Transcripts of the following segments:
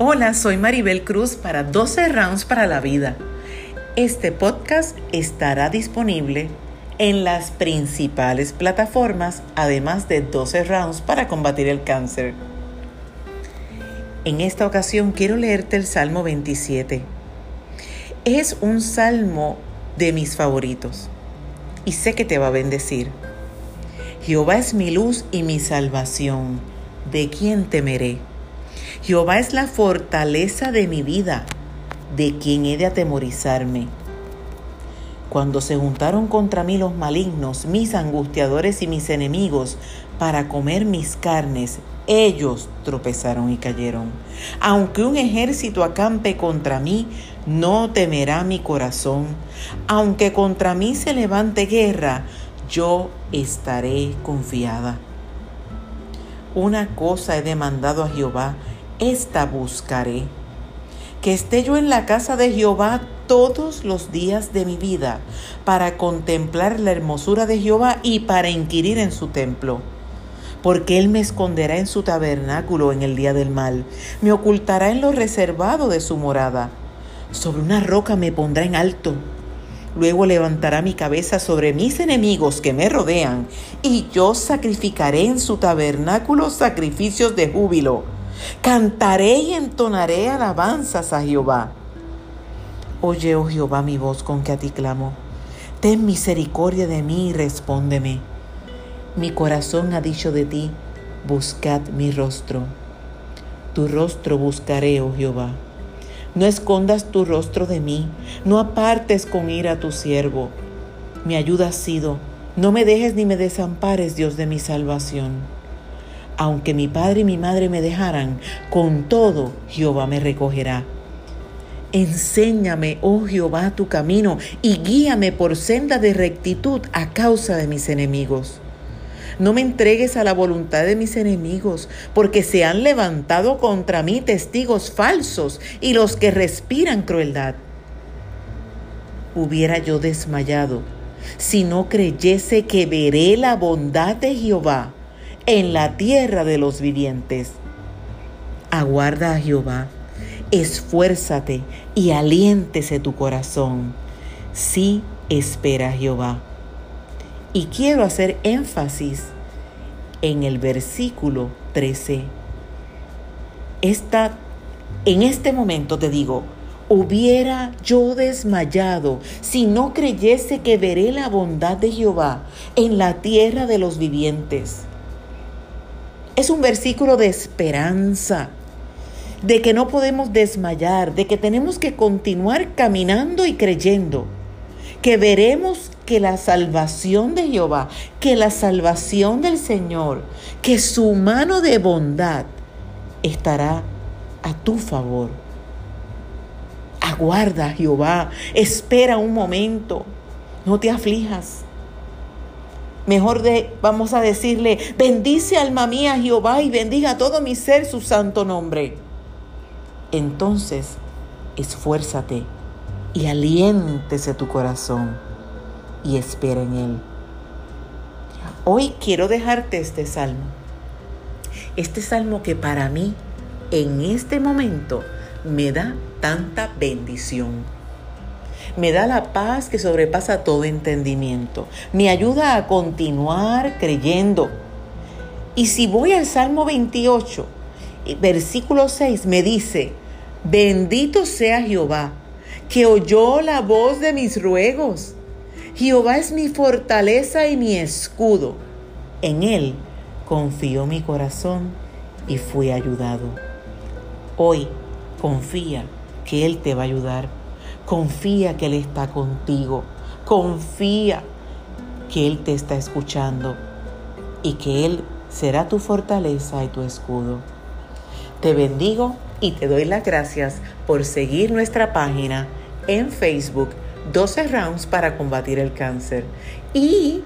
Hola, soy Maribel Cruz para 12 Rounds para la Vida. Este podcast estará disponible en las principales plataformas, además de 12 rounds para combatir el cáncer. En esta ocasión quiero leerte el Salmo 27. Es un salmo de mis favoritos y sé que te va a bendecir. Jehová es mi luz y mi salvación. ¿De quién temeré? Jehová es la fortaleza de mi vida. ¿De quién he de atemorizarme? Cuando se juntaron contra mí los malignos, mis angustiadores y mis enemigos, para comer mis carnes, ellos tropezaron y cayeron. Aunque un ejército acampe contra mí, no temerá mi corazón. Aunque contra mí se levante guerra, yo estaré confiada. Una cosa he demandado a Jehová, esta buscaré. Que esté yo en la casa de Jehová todos los días de mi vida, para contemplar la hermosura de Jehová y para inquirir en su templo. Porque Él me esconderá en su tabernáculo en el día del mal, me ocultará en lo reservado de su morada. Sobre una roca me pondrá en alto Luego levantará mi cabeza sobre mis enemigos que me rodean, y yo sacrificaré en su tabernáculo sacrificios de júbilo. Cantaré y entonaré alabanzas a Jehová. Oye, oh Jehová, mi voz con que a ti clamo. Ten misericordia de mí y respóndeme. Mi corazón ha dicho de ti, buscad mi rostro. Tu rostro buscaré, oh Jehová. No escondas tu rostro de mí, no apartes con ira tu siervo. Mi ayuda ha sido, no me dejes ni me desampares, Dios de mi salvación. Aunque mi padre y mi madre me dejaran, con todo Jehová me recogerá. Enséñame, oh Jehová, tu camino y guíame por senda de rectitud a causa de mis enemigos. No me entregues a la voluntad de mis enemigos, porque se han levantado contra mí testigos falsos y los que respiran crueldad. Hubiera yo desmayado si no creyese que veré la bondad de Jehová en la tierra de los vivientes. Aguarda a Jehová, esfuérzate y aliéntese tu corazón. Sí espera a Jehová. Y quiero hacer énfasis en el versículo 13. Esta, en este momento te digo, hubiera yo desmayado si no creyese que veré la bondad de Jehová en la tierra de los vivientes. Es un versículo de esperanza, de que no podemos desmayar, de que tenemos que continuar caminando y creyendo, que veremos que la salvación de Jehová, que la salvación del Señor, que su mano de bondad estará a tu favor. Aguarda, Jehová, espera un momento, no te aflijas. Mejor de, vamos a decirle, bendice alma mía Jehová y bendiga todo mi ser su santo nombre. Entonces, esfuérzate y aliéntese tu corazón y espera en Él. Hoy quiero dejarte este salmo. Este salmo que para mí en este momento me da tanta bendición. Me da la paz que sobrepasa todo entendimiento. Me ayuda a continuar creyendo. Y si voy al Salmo 28, versículo 6, me dice, bendito sea Jehová, que oyó la voz de mis ruegos Jehová es mi fortaleza y mi escudo. En Él confió mi corazón y fui ayudado. Hoy confía que Él te va a ayudar. Confía que Él está contigo. Confía que Él te está escuchando y que Él será tu fortaleza y tu escudo. Te bendigo y te doy las gracias por seguir nuestra página en Facebook 12 rounds para combatir el cáncer. Y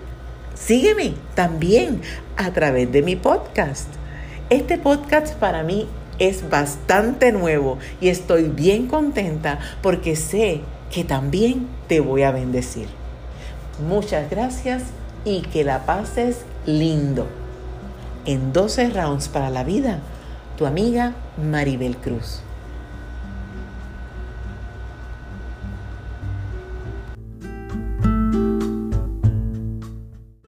sígueme también a través de mi podcast. Este podcast para mí es bastante nuevo y estoy bien contenta porque sé que también te voy a bendecir. Muchas gracias y que la pases lindo. En 12 rounds para la vida, tu amiga Maribel Cruz.